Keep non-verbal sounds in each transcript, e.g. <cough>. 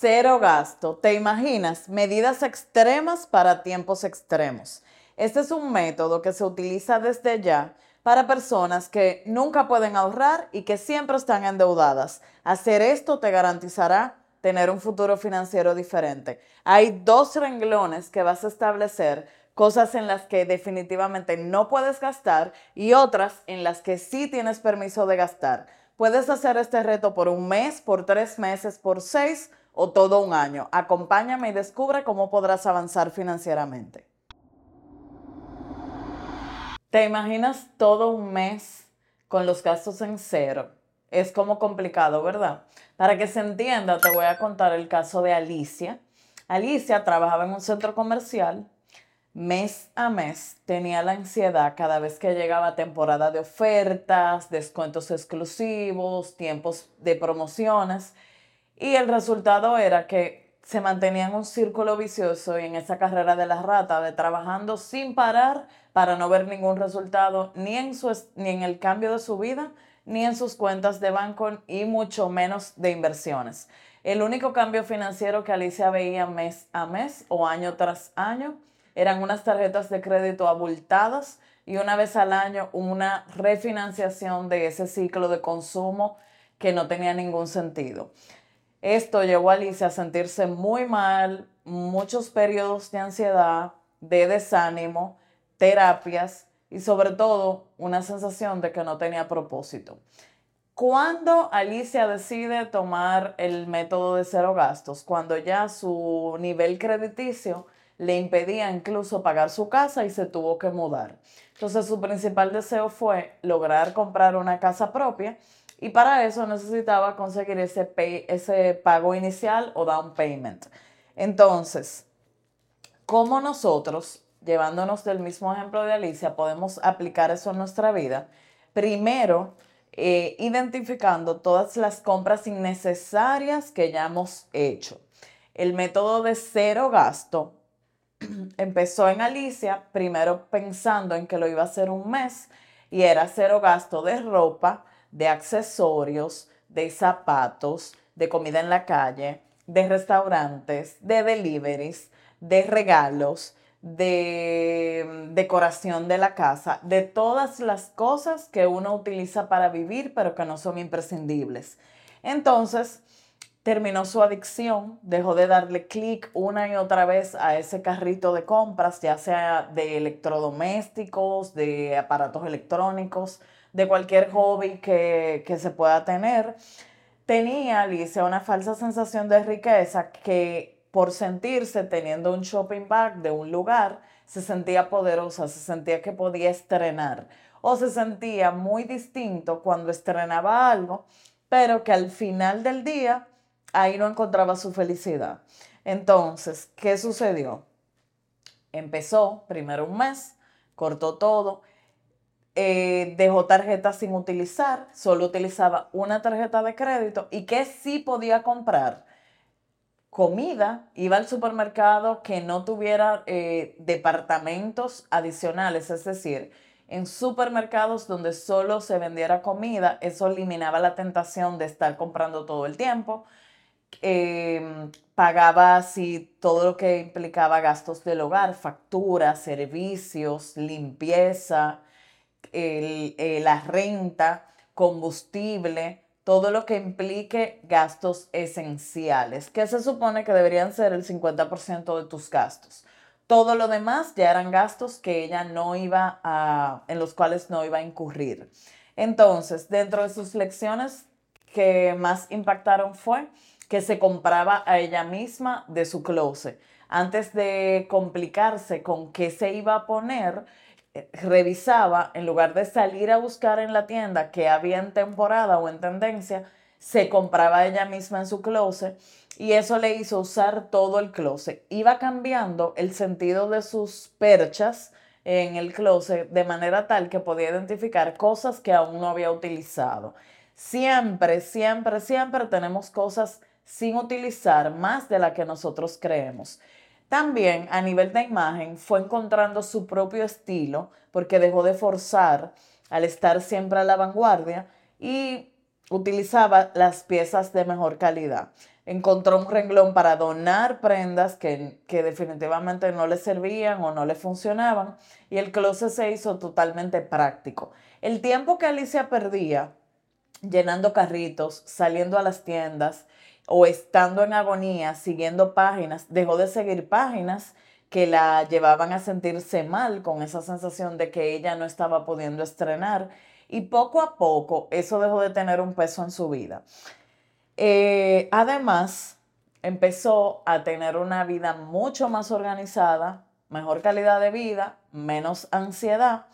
Cero gasto. ¿Te imaginas? Medidas extremas para tiempos extremos. Este es un método que se utiliza desde ya para personas que nunca pueden ahorrar y que siempre están endeudadas. Hacer esto te garantizará tener un futuro financiero diferente. Hay dos renglones que vas a establecer, cosas en las que definitivamente no puedes gastar y otras en las que sí tienes permiso de gastar. Puedes hacer este reto por un mes, por tres meses, por seis o todo un año. Acompáñame y descubre cómo podrás avanzar financieramente. ¿Te imaginas todo un mes con los gastos en cero? Es como complicado, ¿verdad? Para que se entienda, te voy a contar el caso de Alicia. Alicia trabajaba en un centro comercial. Mes a mes tenía la ansiedad cada vez que llegaba temporada de ofertas, descuentos exclusivos, tiempos de promociones y el resultado era que se mantenía en un círculo vicioso y en esa carrera de la rata, de trabajando sin parar para no ver ningún resultado ni en, su, ni en el cambio de su vida, ni en sus cuentas de banco y mucho menos de inversiones. El único cambio financiero que Alicia veía mes a mes o año tras año eran unas tarjetas de crédito abultadas y una vez al año una refinanciación de ese ciclo de consumo que no tenía ningún sentido. Esto llevó a Alicia a sentirse muy mal, muchos periodos de ansiedad, de desánimo, terapias y sobre todo una sensación de que no tenía propósito. Cuando Alicia decide tomar el método de cero gastos, cuando ya su nivel crediticio le impedía incluso pagar su casa y se tuvo que mudar. Entonces su principal deseo fue lograr comprar una casa propia y para eso necesitaba conseguir ese, ese pago inicial o down payment. Entonces, ¿cómo nosotros, llevándonos del mismo ejemplo de Alicia, podemos aplicar eso en nuestra vida? Primero, eh, identificando todas las compras innecesarias que ya hemos hecho. El método de cero gasto <clears throat> empezó en Alicia, primero pensando en que lo iba a hacer un mes y era cero gasto de ropa, de accesorios, de zapatos, de comida en la calle, de restaurantes, de deliveries, de regalos, de mm, decoración de la casa, de todas las cosas que uno utiliza para vivir pero que no son imprescindibles. Entonces, terminó su adicción, dejó de darle clic una y otra vez a ese carrito de compras, ya sea de electrodomésticos, de aparatos electrónicos, de cualquier hobby que, se pueda tener, tenía Alicia una falsa sensación de riqueza que por sentirse teniendo un shopping bag de un lugar, se sentía poderosa, se sentía que podía estrenar o se sentía muy distinto cuando estrenaba algo, pero que al final del día ahí no encontraba su felicidad. Entonces, ¿qué sucedió? Empezó primero un mes, cortó todo eh, dejó tarjetas sin utilizar, solo utilizaba una tarjeta de crédito y que sí podía comprar comida, iba al supermercado que no tuviera eh, departamentos adicionales, es decir, en supermercados donde solo se vendiera comida, eso eliminaba la tentación de estar comprando todo el tiempo. Em, pagaba así todo lo que implicaba gastos del hogar, facturas, servicios, limpieza, eh, la renta, combustible, todo lo que implique gastos esenciales, que se supone que deberían ser el 50% de tus gastos. Todo lo demás ya eran gastos que ella no iba a, en los cuales no iba a incurrir. Entonces, dentro de sus lecciones que más impactaron fue que se compraba a ella misma de su closet. Antes de complicarse con qué se iba a poner, revisaba, en lugar de salir a buscar en la tienda que había en temporada o en tendencia, se compraba ella misma en su closet y eso le hizo usar todo el closet. Iba cambiando el sentido de sus perchas en el closet de manera tal que podía identificar cosas que aún no había utilizado. Siempre, siempre, siempre tenemos cosas sin utilizar más de la que nosotros creemos. También a nivel de imagen fue encontrando su propio estilo porque dejó de forzar al estar siempre a la vanguardia y utilizaba las piezas de mejor calidad. encontró un renglón para donar prendas que, que, definitivamente no le servían o no le funcionaban y el closet se hizo totalmente práctico. El tiempo que Alicia perdía llenando carritos, saliendo a las tiendas o estando en agonía, siguiendo páginas, dejó de seguir páginas que la llevaban a sentirse mal con esa sensación de que ella no estaba pudiendo estrenar y poco a poco eso dejó de tener un peso en su vida. Eh, además, empezó a tener una vida mucho más organizada, mejor calidad de vida, menos ansiedad.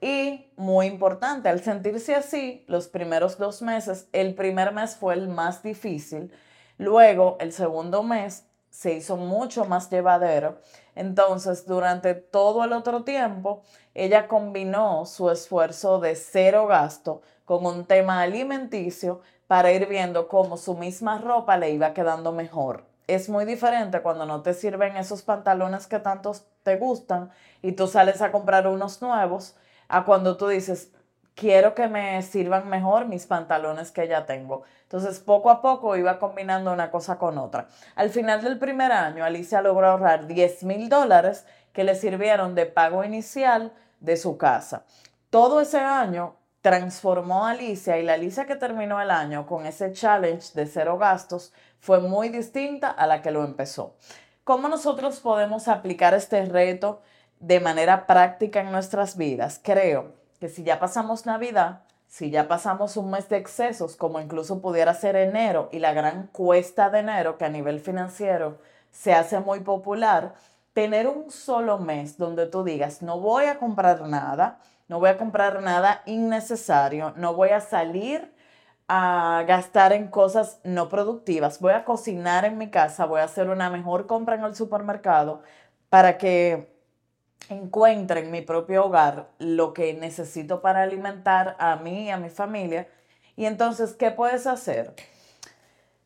Y muy importante, al sentirse así, los primeros dos meses, el primer mes fue el más difícil, luego el segundo mes se hizo mucho más llevadero. Entonces, durante todo el otro tiempo, ella combinó su esfuerzo de cero gasto con un tema alimenticio para ir viendo cómo su misma ropa le iba quedando mejor. Es muy diferente cuando no te sirven esos pantalones que tanto te gustan y tú sales a comprar unos nuevos, a cuando tú dices, quiero que me sirvan mejor mis pantalones que ya tengo. Entonces, poco a poco iba combinando una cosa con otra. Al final del primer año, Alicia logró ahorrar 10 mil dólares que le sirvieron de pago inicial de su casa. Todo ese año transformó a Alicia y la Alicia que terminó el año con ese challenge de cero gastos fue muy distinta a la que lo empezó. ¿Cómo nosotros podemos aplicar este reto de manera práctica en nuestras vidas? Creo que si ya pasamos Navidad, si ya pasamos un mes de excesos, como incluso pudiera ser enero y la gran cuesta de enero que a nivel financiero se hace muy popular, tener un solo mes donde tú digas, no voy a comprar nada, no voy a comprar nada innecesario, no voy a salir a gastar en cosas no productivas, voy a cocinar en mi casa, voy a hacer una mejor compra en el supermercado para que encuentre en mi propio hogar lo que necesito para alimentar a mí y a mi familia. Y entonces, ¿qué puedes hacer?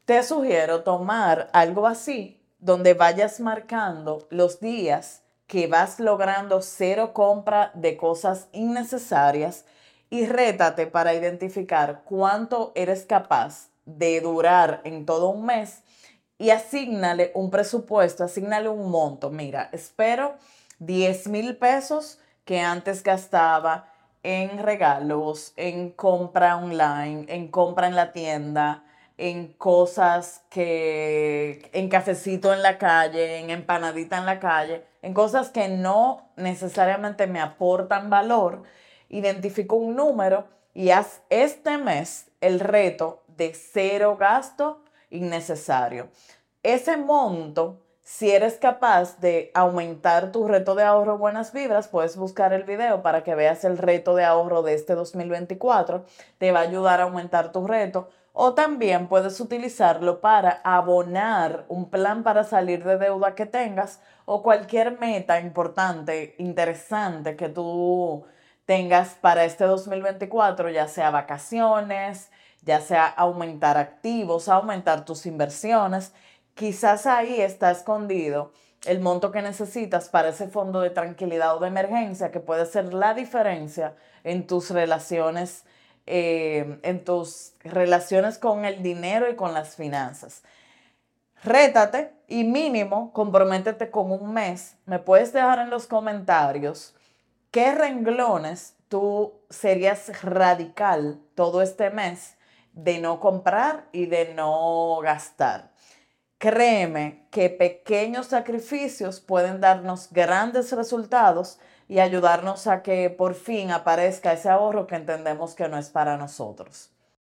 Te sugiero tomar algo así, donde vayas marcando los días que vas logrando cero compra de cosas innecesarias y rétate para identificar cuánto eres capaz de durar en todo un mes y asignale un presupuesto, asignale un monto. Mira, espero 10 mil pesos que antes gastaba en regalos, en compra online, en compra en la tienda, en cosas que, en cafecito en la calle, en empanadita en la calle, en cosas que no necesariamente me aportan valor, identifico un número y haz este mes el reto de cero gasto innecesario. Ese monto, si eres capaz de aumentar tu reto de ahorro buenas vibras, puedes buscar el video para que veas el reto de ahorro de este 2024. Te va a ayudar a aumentar tu reto o también puedes utilizarlo para abonar un plan para salir de deuda que tengas o cualquier meta importante, interesante que tú tengas para este 2024, ya sea vacaciones, ya sea aumentar activos, aumentar tus inversiones. Quizás ahí está escondido el monto que necesitas para ese fondo de tranquilidad o de emergencia que puede ser la diferencia en tus relaciones eh, en tus relaciones con el dinero y con las finanzas. Rétate y mínimo comprométete con un mes. Me puedes dejar en los comentarios qué renglones tú serías radical todo este mes de no comprar y de no gastar. Créeme que pequeños sacrificios pueden darnos grandes resultados y ayudarnos a que por fin aparezca ese ahorro que entendemos que no es para nosotros.